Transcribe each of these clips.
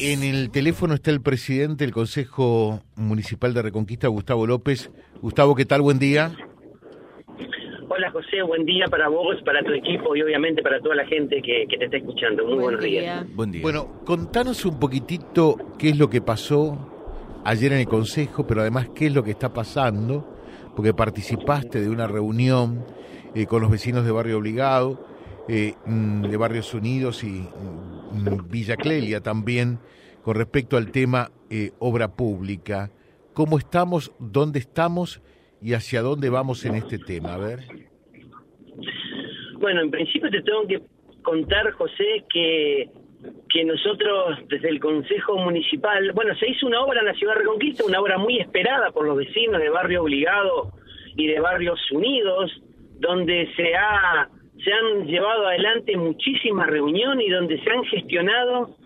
En el teléfono está el presidente del Consejo Municipal de Reconquista, Gustavo López. Gustavo, ¿qué tal? Buen día. Hola José, buen día para vos, para tu equipo y obviamente para toda la gente que, te está escuchando. Muy buenos días. Buen día. Bueno, contanos un poquitito qué es lo que pasó ayer en el Consejo, pero además qué es lo que está pasando, porque participaste de una reunión eh, con los vecinos de Barrio Obligado, eh, mm, de Barrios Unidos y Mm, Villa Clelia también con respecto al tema eh, obra pública. ¿Cómo estamos, dónde estamos y hacia dónde vamos en este tema? A ver. Bueno, en principio te tengo que contar, José, que, que nosotros desde el Consejo Municipal, bueno, se hizo una obra en la Ciudad de Reconquista, una obra muy esperada por los vecinos de Barrio Obligado y de Barrios Unidos, donde se ha se han llevado adelante muchísimas reuniones y donde se han gestionado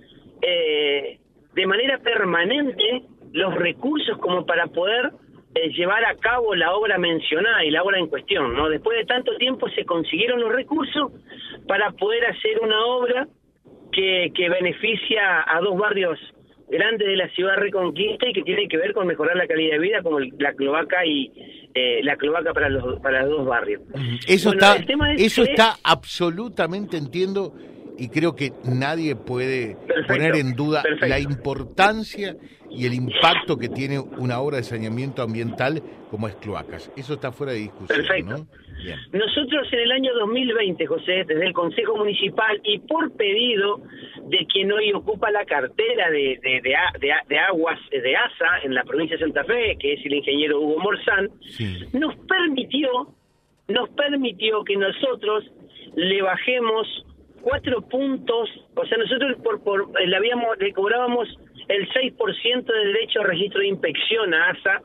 eh, de manera permanente los recursos como para poder eh, llevar a cabo la obra mencionada y la obra en cuestión. ¿no? Después de tanto tiempo se consiguieron los recursos para poder hacer una obra que, que beneficia a dos barrios grandes de la ciudad Reconquista y que tiene que ver con mejorar la calidad de vida como la cloaca y eh, la cloaca para los para los dos barrios. Eso está eso está absolutamente entiendo y creo que nadie puede poner en duda la importancia y el impacto que tiene una obra de saneamiento ambiental como es cloacas. Eso está fuera de discusión, Perfecto. Nosotros en el año 2020, José, desde el Consejo Municipal y por pedido de quien hoy ocupa la cartera de, de, aguas de ASA en la provincia de Santa Fe, que es el ingeniero Hugo Morzán, nos permitió, nos permitió que nosotros le bajemos cuatro puntos, o sea, nosotros por, por le, habíamos, le cobrábamos el 6% del derecho a registro de inspección a ASA,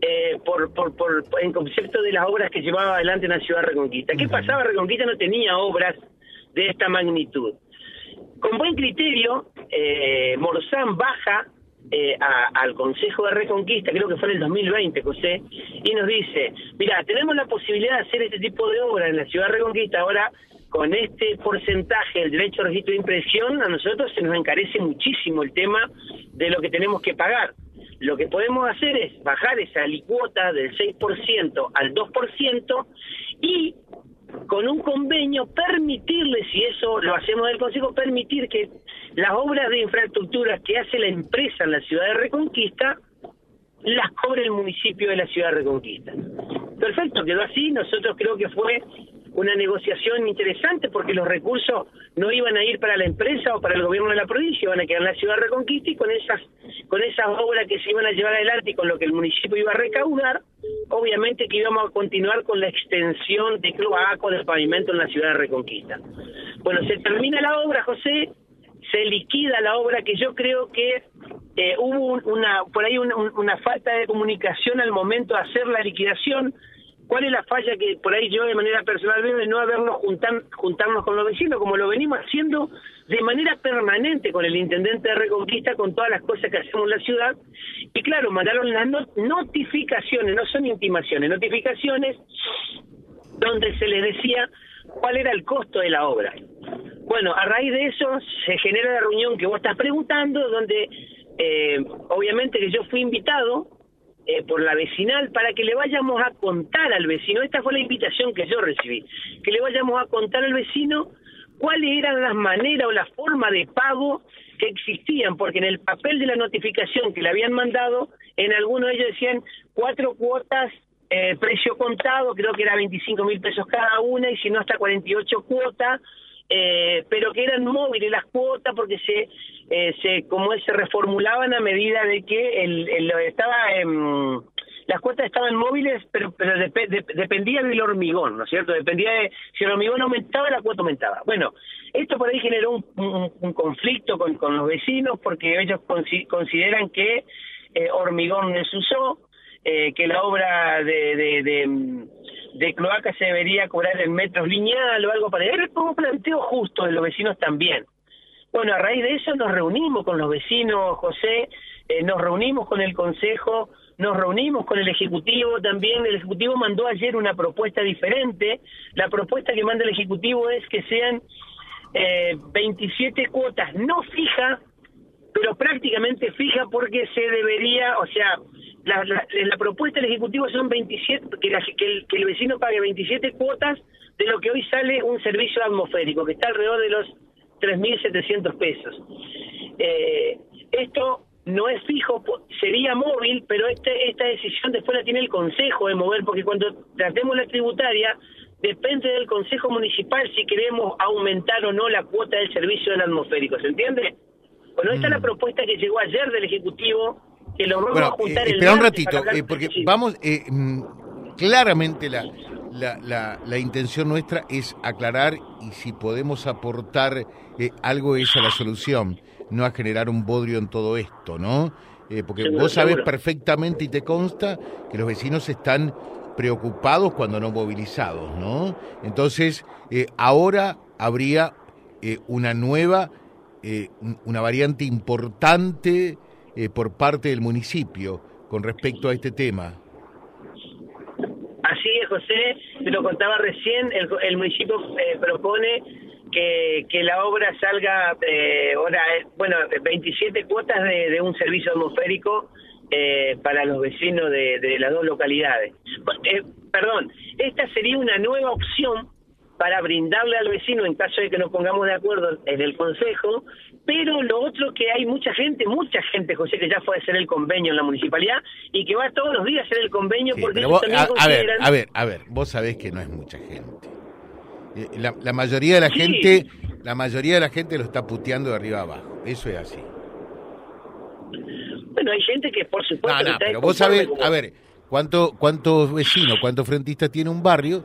eh, por, por, por, en concepto de las obras que llevaba adelante en la ciudad Reconquista. ¿Qué pasaba? Reconquista no tenía obras de esta magnitud. Con buen criterio, eh, Morzán baja eh, al Consejo de Reconquista, creo que fue en el 2020, José, y nos dice, mira, tenemos la posibilidad de hacer este tipo de obras en la ciudad de Reconquista, ahora con este porcentaje del derecho a registro de impresión, a nosotros se nos encarece muchísimo el tema de lo que tenemos que pagar. Lo que podemos hacer es bajar esa alicuota del 6% al 2% y con un convenio permitirle, si eso lo hacemos del Consejo, permitir que las obras de infraestructura que hace la empresa en la ciudad de Reconquista las cobre el municipio de la ciudad de Reconquista. Perfecto, quedó así, nosotros creo que fue una negociación interesante porque los recursos no iban a ir para la empresa o para el gobierno de la provincia, iban a quedar en la ciudad de Reconquista y con esas, con esas obras que se iban a llevar adelante y con lo que el municipio iba a recaudar, obviamente que íbamos a continuar con la extensión de cloaco del pavimento en la ciudad de Reconquista. Bueno, se termina la obra, José, se liquida la obra que yo creo que eh, hubo una por ahí una falta de comunicación al momento de hacer la liquidación ¿Cuál es la falla que por ahí yo de manera personal veo de no habernos juntar, juntarnos con los vecinos, como lo venimos haciendo de manera permanente con el intendente de Reconquista, con todas las cosas que hacemos en la ciudad? Y claro, mandaron las notificaciones, no son intimaciones, notificaciones donde se les decía cuál era el costo de la obra. Bueno, a raíz de eso se genera la reunión que vos estás preguntando, donde eh, obviamente que yo fui invitado eh, por la vecinal para que le vayamos a contar al vecino, esta fue la invitación que yo recibí, que le vayamos a contar al vecino cuáles eran las maneras o la forma de pago que existían, porque en el papel de la notificación que le habían mandado, en algunos de ellos decían cuatro cuotas, eh, precio contado, creo que era 25 mil pesos cada una, y si no hasta 48 cuotas, eh, pero que eran móviles las cuotas porque se eh, se como se reformulaban a medida de que el, estaba las cuotas estaban móviles pero pero dependía del hormigón no es cierto dependía de si el hormigón aumentaba la cuota aumentaba bueno esto por ahí generó un, conflicto con, con los vecinos porque ellos consideran que eh, hormigón no usó eh, que la obra de, de, de, cloaca se debería cobrar en metros lineal o algo para Era como planteo justo de los vecinos también. Bueno, a raíz de eso nos reunimos con los vecinos, José, eh, nos reunimos con el Consejo, nos reunimos con el Ejecutivo también. El Ejecutivo mandó ayer una propuesta diferente. La propuesta que manda el Ejecutivo es que sean eh, 27 cuotas no fijas pero prácticamente fija porque se debería, o sea, la, la, propuesta del Ejecutivo son 27, que, que, el, vecino pague 27 cuotas de lo que hoy sale un servicio atmosférico, que está alrededor de los 3.700 pesos. Eh, esto no es fijo, sería móvil, pero este, esta decisión después la tiene el Consejo de mover, porque cuando tratemos la tributaria, depende del Consejo Municipal si queremos aumentar o no la cuota del servicio del atmosférico, ¿se entiende? Bueno, esta es la mm. propuesta que llegó ayer del Ejecutivo, que lo vamos a juntar eh, Espera un ratito, eh, porque vamos, eh, mm, claramente la, la, la, la, intención nuestra es aclarar y si podemos aportar algo es a la solución, no a generar un bodrio en todo esto, ¿no? porque vos sabés perfectamente y te consta que los vecinos están preocupados cuando no movilizados, ¿no? Entonces, ahora habría una nueva eh, una variante importante eh, por parte del municipio con respecto a este tema. Así es, José, te lo contaba recién, el, municipio eh, propone que, que, la obra salga, ahora, bueno, 27 cuotas de, un servicio atmosférico para los vecinos de, de las dos localidades. perdón, esta sería una nueva opción para brindarle al vecino en caso de que nos pongamos de acuerdo en el Consejo, pero lo otro que hay mucha gente, mucha gente, José, que ya fue a hacer el convenio en la municipalidad y que va todos los días a hacer el convenio porque ellos también a, ver, a ver, a ver, vos sabés que no es mucha gente. Eh, la, mayoría de la gente, la mayoría de la gente lo está puteando de arriba abajo, eso es así. Bueno, hay gente que por supuesto... No, no, pero vos sabés, a ver, ¿cuánto, ¿cuántos vecinos, cuántos frentistas tiene un barrio?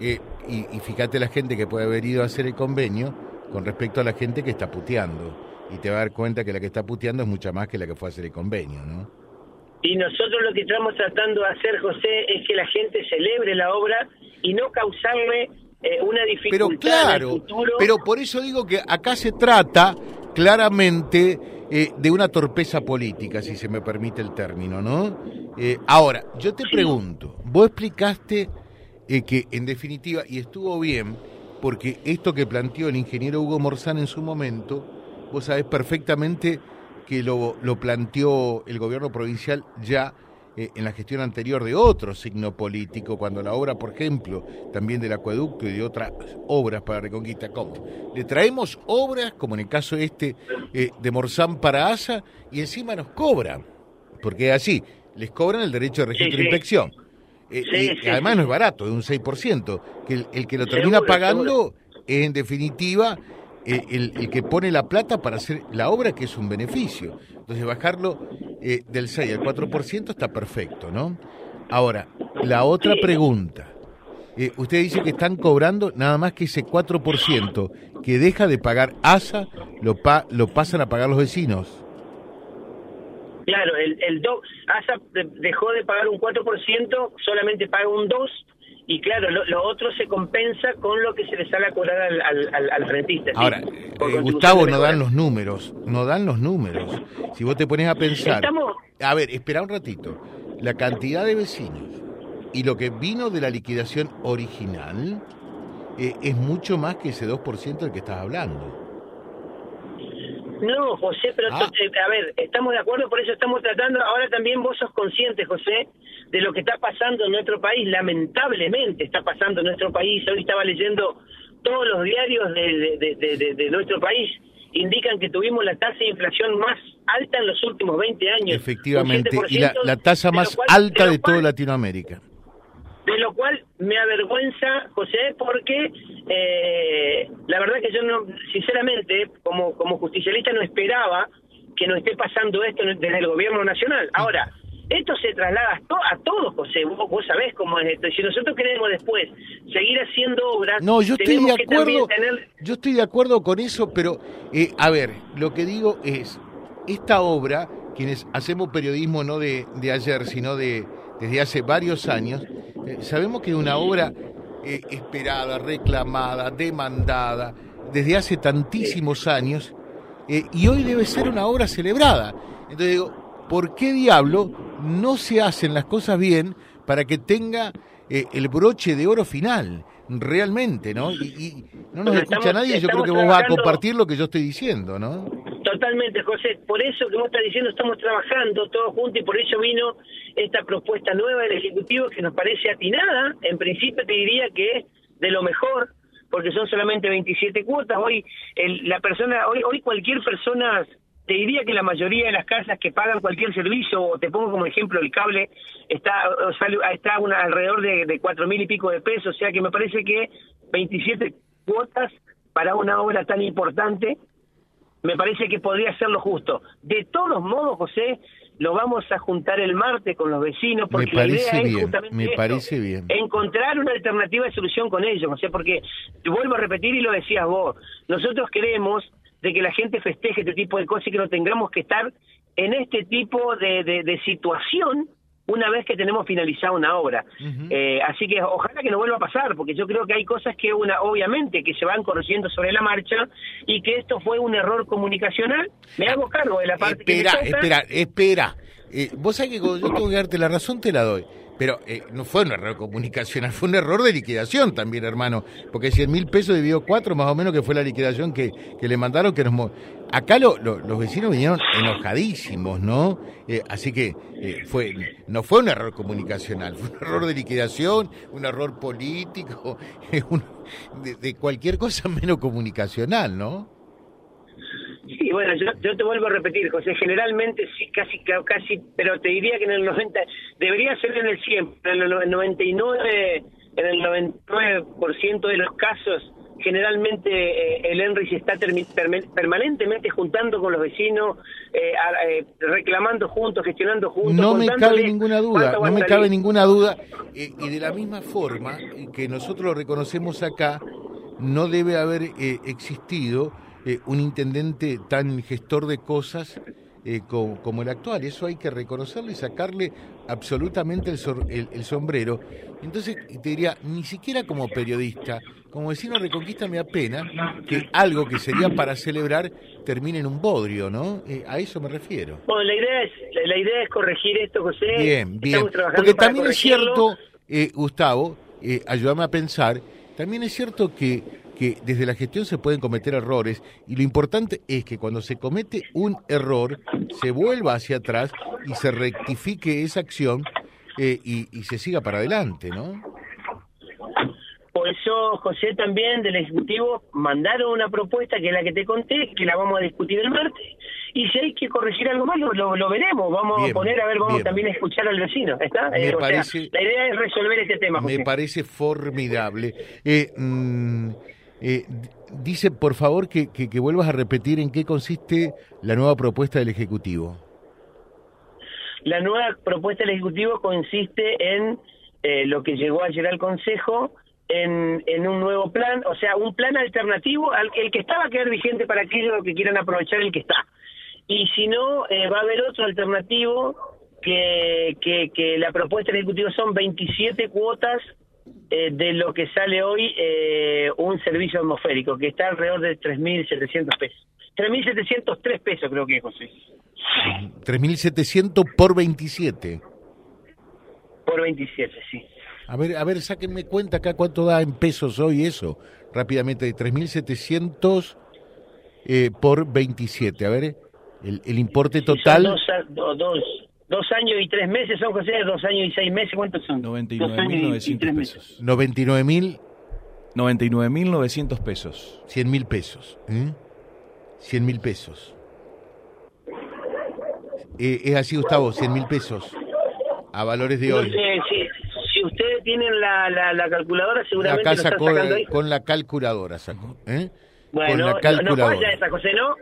Eh, y, fíjate la gente que puede haber ido a hacer el convenio con respecto a la gente que está puteando. Y te va a dar cuenta que la que está puteando es mucha más que la que fue a hacer el convenio, ¿no? Y nosotros lo que estamos tratando de hacer, José, es que la gente celebre la obra y no causarle eh, una dificultad pero claro, futuro. Pero por eso digo que acá se trata claramente eh, de una torpeza política, si se me permite el término, ¿no? Eh, ahora, yo te pregunto, vos explicaste eh, que en definitiva, y estuvo bien, porque esto que planteó el ingeniero Hugo Morzán en su momento, vos sabés perfectamente que lo, lo planteó el gobierno provincial ya eh, en la gestión anterior de otro signo político, cuando la obra, por ejemplo, también del acueducto y de otras obras para Reconquista, ¿cómo? Le traemos obras, como en el caso este eh, de Morzán para ASA, y encima nos cobran, porque es así, les cobran el derecho de registro de inspección. Eh, y además no es barato, es un 6%, que el, que lo termina pagando es en definitiva eh, el, que pone la plata para hacer la obra, que es un beneficio. Entonces bajarlo eh, del 6 al 4% está perfecto, ¿no? Ahora, la otra pregunta. usted dice que están cobrando nada más que ese 4% que deja de pagar ASA, lo, pa lo pasan a pagar los vecinos. Claro, el, el ASA dejó de pagar un 4%, solamente paga un 2%, y claro, lo, otro se compensa con lo que se le sale a cobrar al, al, al rentista. Ahora, eh, Gustavo, no dan los números, no dan los números. Si vos te pones a pensar... A ver, espera un ratito. La cantidad de vecinos y lo que vino de la liquidación original eh, es mucho más que ese 2% del que estás hablando. No, José, pero ah. a ver, estamos de acuerdo, por eso estamos tratando, ahora también vos sos consciente, José, de lo que está pasando en nuestro país, lamentablemente está pasando en nuestro país, hoy estaba leyendo todos los diarios de, de, nuestro país, indican que tuvimos la tasa de inflación más alta en los últimos 20 años. Efectivamente, y la, la tasa más alta de toda Latinoamérica de lo cual me avergüenza, José, porque eh, la verdad que yo no, sinceramente, como, como justicialista no esperaba que nos esté pasando esto desde el gobierno nacional. Ahora, esto se traslada a, todos, José, vos, sabés cómo es esto. Si nosotros queremos después seguir haciendo obras, no, yo estoy de acuerdo, yo estoy de acuerdo con eso, pero eh, a ver, lo que digo es, esta obra, quienes hacemos periodismo no de, de ayer, sino de desde hace varios años, eh, sabemos que es una obra eh, esperada, reclamada, demandada, desde hace tantísimos años, eh, y hoy debe ser una obra celebrada. Entonces digo, ¿por qué diablo no se hacen las cosas bien para que tenga el broche de oro final? Realmente, ¿no? Y, no nos escucha nadie, yo creo que vos vas a compartir lo que yo estoy diciendo, ¿no? Totalmente, José. Por eso que vos estás diciendo, estamos trabajando todos juntos y por eso vino esta propuesta nueva del Ejecutivo que nos parece atinada. En principio te diría que es de lo mejor, porque son solamente 27 cuotas. Hoy la persona, hoy, hoy cualquier persona, te diría que la mayoría de las casas que pagan cualquier servicio, o te pongo como ejemplo el cable, está, está una, alrededor de, de cuatro mil y pico de pesos, o sea que me parece que 27 cuotas para una obra tan importante me parece que podría ser lo justo. De todos modos, José, lo vamos a juntar el martes con los vecinos porque me parece la idea bien, es justamente me esto, parece bien. encontrar una alternativa de solución con ellos, José, porque te vuelvo a repetir y lo decías vos, nosotros queremos de que la gente festeje este tipo de cosas y que no tengamos que estar en este tipo de, de, de situación una vez que tenemos finalizada una obra. eh, así que ojalá que no vuelva a pasar, porque yo creo que hay cosas que una obviamente que se van corrigiendo sobre la marcha y que esto fue un error comunicacional. Me hago cargo de la parte espera, que me toca. espera, espera. Eh, vos sabés que cuando yo tengo que darte la razón, te la doy. Pero eh, no fue un error comunicacional, fue un error de liquidación también, hermano. Porque 100 mil pesos dividió cuatro, más o menos, que fue la liquidación que, que le mandaron. que nos Acá lo- lo- los vecinos vinieron enojadísimos, ¿no? Eh, así que eh, fue no fue un error comunicacional, fue un error de liquidación, un error político, eh, un- de, de cualquier cosa menos comunicacional, ¿no? Sí, bueno, yo, yo te vuelvo a repetir, José, generalmente sí, casi, casi, pero te diría que en el 90, debería ser en el 100, en el 99, en el 99% de los casos, generalmente eh, el Henry se está permanentemente juntando con los vecinos, eh, a- eh, reclamando juntos, gestionando juntos. No me cabe ninguna duda, no me cabe ninguna duda. y de la misma forma que nosotros lo reconocemos acá, no debe haber eh, existido eh, un intendente tan gestor de cosas eh, co- como, el actual. Eso hay que reconocerlo y sacarle absolutamente el, sor- el- el sombrero. Entonces, te diría, ni siquiera como periodista, como vecino de Reconquista me apena que algo que sería para celebrar termine en un bodrio, ¿no? Eh, a eso me refiero. Bueno, la idea es, la, la idea es corregir esto, José. Bien, bien. Porque también es cierto, eh, Gustavo, ayúdame a pensar, también es cierto que, que desde la gestión se pueden cometer errores y lo importante es que cuando se comete un error se vuelva hacia atrás y se rectifique esa acción eh, y, y se siga para adelante, ¿no? Por eso, José, también del Ejecutivo mandaron una propuesta que es la que te conté, que la vamos a discutir el martes. Y si hay que corregir algo más, lo, lo- lo veremos. Vamos Bien, a poner, a ver, vamos bien. también a escuchar al vecino. ¿Está? Eh, sea, la idea es resolver este tema, José. Me parece formidable. Eh, mm, eh, dice, por favor, que, que, que vuelvas a repetir en qué consiste la nueva propuesta del Ejecutivo. La nueva propuesta del Ejecutivo consiste en eh, lo que llegó ayer al Consejo, en, en un nuevo plan, o sea, un plan alternativo al el que estaba a quedar vigente para aquellos que quieran aprovechar el que está. Y si no, eh, va a haber otro alternativo que, que, que la propuesta del Ejecutivo son 27 cuotas eh, de lo que sale hoy eh, un servicio atmosférico, que está alrededor de 3.700 pesos. 3.703 pesos creo que es, José. 3.700 por 27. Por 27, sí. A ver, a ver, sáquenme cuenta acá cuánto da en pesos hoy eso. Rápidamente, 3.700 eh, por 27. A ver, el, el importe Sí, son total. Dos, do- dos, dos años y tres meses son, José, dos años y seis meses, ¿cuántos son? Dos años y- y 99.900 tres meses. pesos. 99.000, 99.900 pesos. 100.000 pesos. ¿eh? 100.000 pesos. Eh, es así, Gustavo, 100.000 pesos. A valores de No hoy. sé, si, si ustedes tienen la, la, la calculadora, seguramente Acá lo están sacando ahí. con la calculadora, sacó. ¿eh? Bueno, con la no, no calculadora. falla esa, José, ¿no?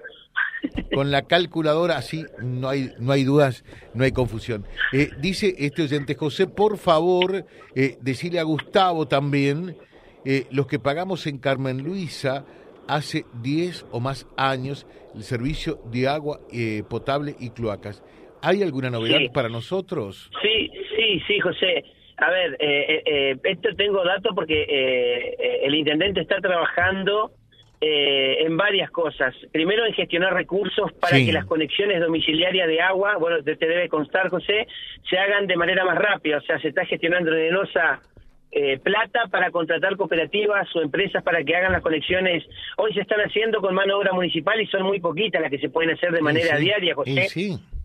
Con la calculadora, así no hay, no hay dudas, no hay confusión. Eh, dice este oyente, José, por favor, eh, decirle a Gustavo también, eh, los que pagamos en Carmen Luisa hace 10 o más años el servicio de agua eh, potable y cloacas. ¿Hay alguna novedad Sí. para nosotros? Sí, sí, sí, José. A ver, eh, eh, esto tengo datos porque eh, el intendente está trabajando eh, en varias cosas. Primero, en gestionar recursos para Sí. que las conexiones domiciliarias de agua, bueno, te te debe constar, José, se hagan de manera más rápida. O sea, se está gestionando en ENOSA eh, plata para contratar cooperativas o empresas para que hagan las conexiones. Hoy se están haciendo con mano de obra municipal y son muy poquitas las que se pueden hacer de manera diaria, José.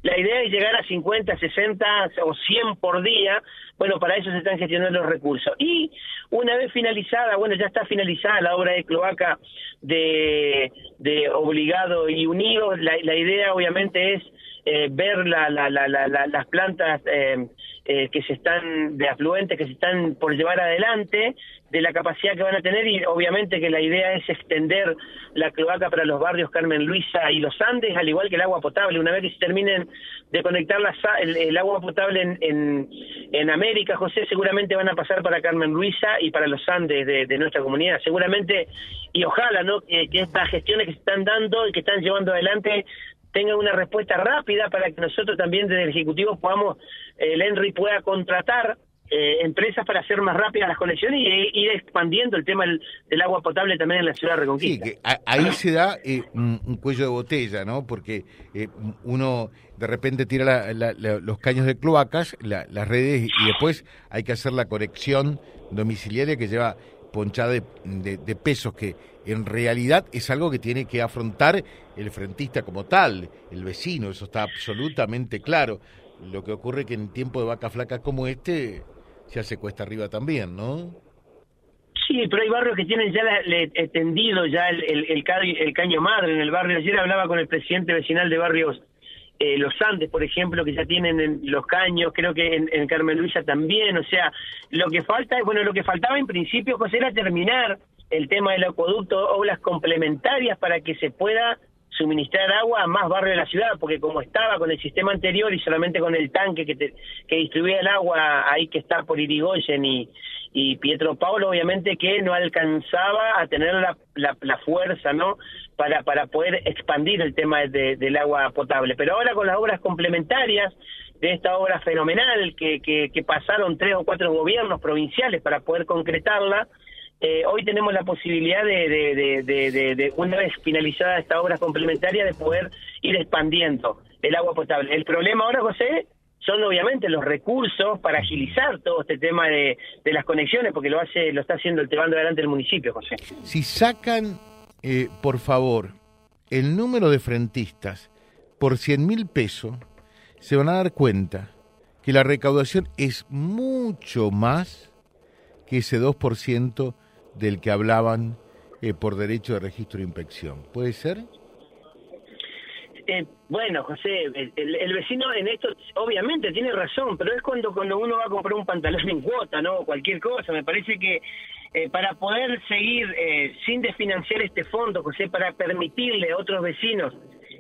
La idea es llegar a 50, 60 o 100 por día. Bueno, para eso se están gestionando los recursos. Y una vez finalizada, bueno, ya está finalizada la obra de cloaca de, de Obligado y Unido, la, la idea obviamente es eh, ver la, la, la, las plantas eh, eh, que se están de afluentes que se están por llevar adelante de la capacidad que van a tener y obviamente que la idea es extender la cloaca para los barrios Carmen Luisa y los Andes al igual que el agua potable. Una vez que se terminen de conectar el, agua potable en, en, América José seguramente van a pasar para Carmen Luisa y para los Andes de, nuestra comunidad. Seguramente y ojalá no que, que estas gestiones que se están dando y que están llevando adelante tengan una respuesta rápida para que nosotros también desde el Ejecutivo podamos, el ENRI pueda contratar eh, empresas para hacer más rápidas las conexiones y ir expandiendo el tema del, agua potable también en la ciudad de Reconquista. Sí, que ahí se da eh, un, cuello de botella, ¿no? Porque eh, uno de repente tira los caños de cloacas, las redes, y después hay que hacer la conexión domiciliaria que lleva ponchada de, pesos que en realidad es algo que tiene que afrontar el frentista como tal, el vecino, eso está absolutamente claro. Lo que ocurre que en tiempo de vaca flaca como este se hace cuesta arriba también, ¿no? Sí, pero hay barrios que tienen ya tendido ya el, el, el, caño madre en el barrio. Ayer hablaba con el presidente vecinal de barrios eh, los Andes, por ejemplo, que ya tienen los caños, creo que en, Carmen Luisa también, o sea, lo que falta, bueno, lo que faltaba en principio, José, era terminar el tema del acueducto, obras complementarias para que se pueda suministrar agua a más barrios de la ciudad, porque como estaba con el sistema anterior y solamente con el tanque que, que distribuía el agua ahí que está por Irigoyen y, y Pietro Paulo, obviamente que no alcanzaba a tener la, la, fuerza, ¿no? Para, para poder expandir el tema de, del agua potable. Pero ahora con las obras complementarias de esta obra fenomenal que, que, pasaron tres o cuatro gobiernos provinciales para poder concretarla, eh, hoy tenemos la posibilidad de, de, de, de, una vez finalizada esta obra complementaria, de poder ir expandiendo el agua potable. El problema ahora, José, son obviamente los recursos para agilizar todo este tema de, las conexiones, porque lo hace, lo está haciendo el llevando adelante el municipio, José. Si sacan, eh, por favor, el número de frentistas por 100 mil pesos, se van a dar cuenta que la recaudación es mucho más que ese 2% del que hablaban eh, por derecho de registro de inspección. ¿Puede ser? Eh, bueno, José, el, vecino en esto obviamente tiene razón, pero es cuando cuando uno va a comprar un pantalón en cuota, ¿no? Cualquier cosa. Me parece que eh, para poder seguir eh, sin desfinanciar este fondo, José, para permitirle a otros vecinos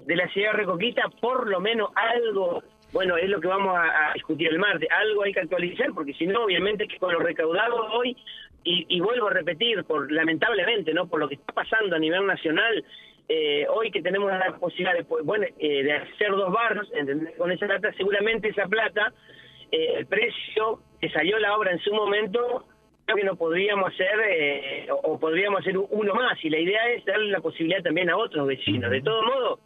de la ciudad de Recoquita por lo menos algo, bueno, es lo que vamos a, discutir el martes, algo hay que actualizar, porque si no, obviamente que con lo recaudado hoy, y, y vuelvo a repetir, por lamentablemente, ¿no? Por lo que está pasando a nivel nacional, eh, hoy que tenemos la posibilidad de, bueno, eh, de hacer dos barros, con esa plata, seguramente esa plata, eh, el precio que salió la obra en su momento, creo que no podríamos hacer, o, podríamos hacer uno más, y la idea es darle la posibilidad también a otros vecinos. De todo modo,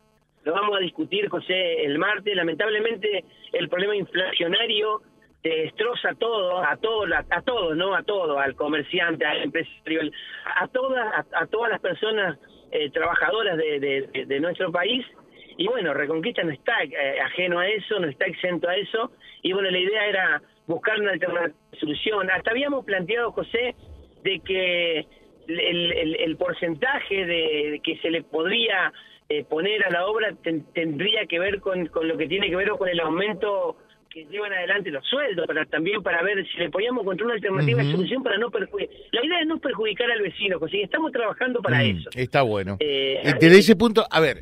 lo vamos a discutir, José, el martes. Lamentablemente, el problema inflacionario destroza todo, a todos, a, todos, ¿no? A todo, al comerciante, al empresario, a todas, a todas las personas eh, trabajadoras de, de, nuestro país. Y bueno, Reconquista no está eh, ajeno a eso, no está exento a eso. Y bueno, la idea era buscar una alternativa solución. Hasta habíamos planteado, José, de que el, el, porcentaje de que se le podría eh, poner a la obra tendría que ver con, con lo que tiene que ver con el aumento que llevan adelante los sueldos, para también para ver si le podíamos encontrar una alternativa de solución para no perjudicar. La idea es no perjudicar al vecino, José, estamos trabajando para mm, eso. Está bueno. Eh, eh, desde ese punto, a ver,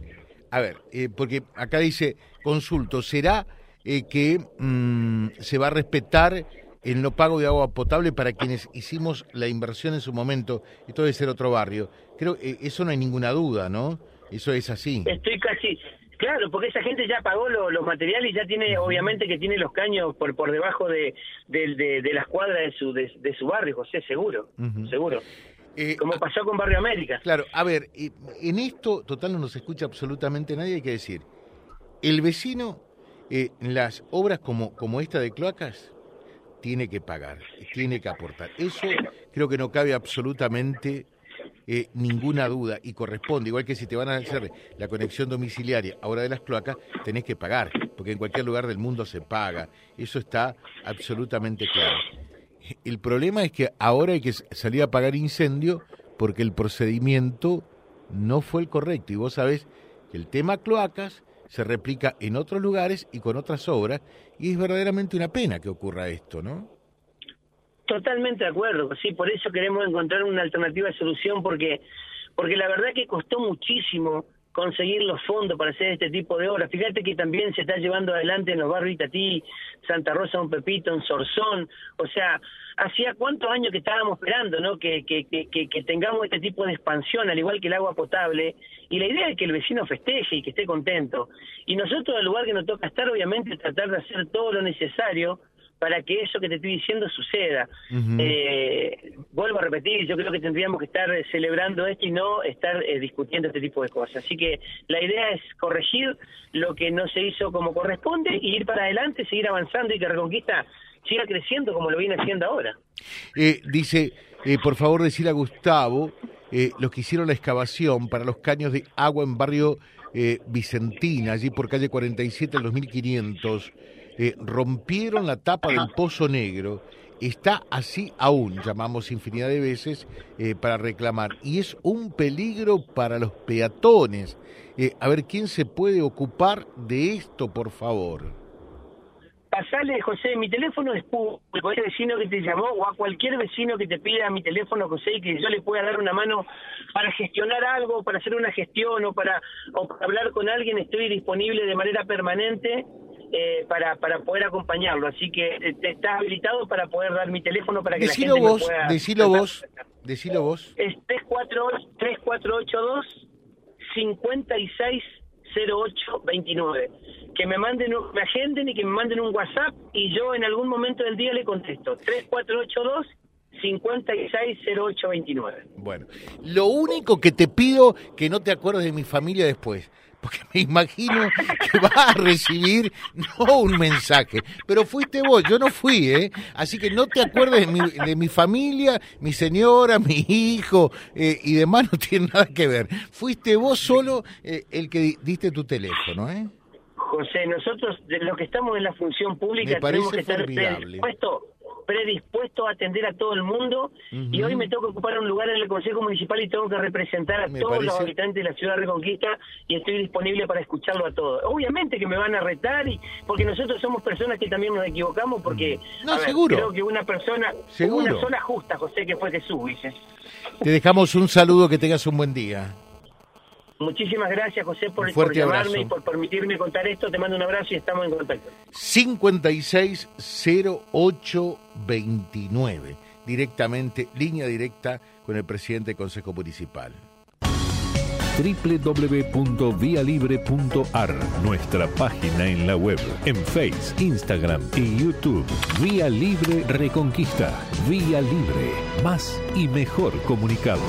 a ver, eh, porque acá dice, consulto, ¿será que mm, se va a respetar el no pago de agua potable para quienes hicimos la inversión en su momento? Esto debe ser otro barrio. Creo que eso no hay ninguna duda, ¿no? Eso es así. Estoy casi, Claro, porque esa gente ya pagó los materiales y ya tiene, obviamente que tiene los caños por por debajo de, de, de, la escuadra de su, de, su barrio, José, seguro, seguro. Eh, Como pasó con Barrio América. Claro, a ver, en esto, total, no nos escucha absolutamente nadie, hay que decir, el vecino, eh, las obras como, como esta de cloacas, tiene que pagar, tiene que aportar. Eso creo que no cabe absolutamente eh, ninguna duda y corresponde, igual que si te van a hacer la conexión domiciliaria ahora de las cloacas, tenés que pagar, porque en cualquier lugar del mundo se paga. Eso está absolutamente claro. El problema es que ahora hay que salir a pagar incendio porque el procedimiento no fue el correcto. Y vos sabés que el tema cloacas se replica en otros lugares y con otras obras, y es verdaderamente una pena que ocurra esto, ¿no? Totalmente de acuerdo, sí, por eso queremos encontrar una alternativa de solución, porque, porque la verdad que costó muchísimo conseguir los fondos para hacer este tipo de obras. Fíjate que también se está llevando adelante en los barrios Itatí, Santa Rosa, Un Pepito, en Sorzón. O sea, hacía cuántos años que estábamos esperando, ¿no? Que, que, que, que, tengamos este tipo de expansión, al igual que el agua potable. Y la idea es que el vecino festeje y que esté contento. Y nosotros, el lugar que nos toca estar, obviamente, tratar de hacer todo lo necesario para que eso que te estoy diciendo suceda. eh, vuelvo a repetir, yo creo que tendríamos que estar eh, celebrando esto y no estar eh, discutiendo este tipo de cosas. Así que la idea es corregir lo que no se hizo como corresponde y ir para adelante, seguir avanzando y que Reconquista siga creciendo como lo viene haciendo ahora. Eh, dice, por favor, decir a Gustavo, los que hicieron la excavación para los caños de agua en barrio Vicentina, allí por calle 47, en 2500, eh, rompieron la tapa del pozo negro, está así aún, llamamos infinidad de veces, eh, para reclamar. Y es un peligro para los peatones. Eh, a ver, ¿quién se puede ocupar de esto, por favor? Pasale, José, mi teléfono es público, ese vecino que te llamó o a cualquier vecino que te pida mi teléfono, José, y que yo le pueda dar una mano para gestionar algo, para hacer una gestión o para, o para hablar con alguien, estoy disponible de manera permanente eh, para, para poder acompañarlo. Así que eh, estás habilitado para poder dar mi teléfono para que decilo la gente vos, me pueda... Decilo vos, decilo vos. Es 3482 560829. Que me manden, me agenden y que me manden un WhatsApp y yo en algún momento del día le contesto. 3482 560829. Bueno, lo único que te pido que no te acuerdes de mi familia después porque me imagino que va a recibir no un mensaje, pero fuiste vos, yo no fui, ¿eh? Así que no te acuerdes de mi, de mi familia, mi señora, mi hijo eh, y demás no tiene nada que ver. Fuiste vos solo eh, el que diste tu teléfono, ¿eh? José, nosotros de los que estamos en la función pública tenemos que estar predispuestos predispuesto a atender a todo el mundo y hoy me tengo que ocupar un lugar en el Consejo Municipal y tengo que representar a todos los habitantes de la ciudad de Reconquista y estoy disponible para escucharlo a todos. Obviamente que me van a retar y porque nosotros somos personas que también nos equivocamos porque no, seguro. creo que una persona, una sola justa, José, que fue Jesús, dice. Te dejamos un saludo, que tengas un buen día. Muchísimas gracias, José, por, por llamarme y por permitirme contar esto. Te mando un abrazo y estamos en contacto. 560829, directamente, línea directa con el presidente del Consejo Municipal www.vialibre.ar, nuestra página en la web, en Face, Instagram y YouTube. Vía Libre Reconquista. Vía Libre. Más y mejor comunicados.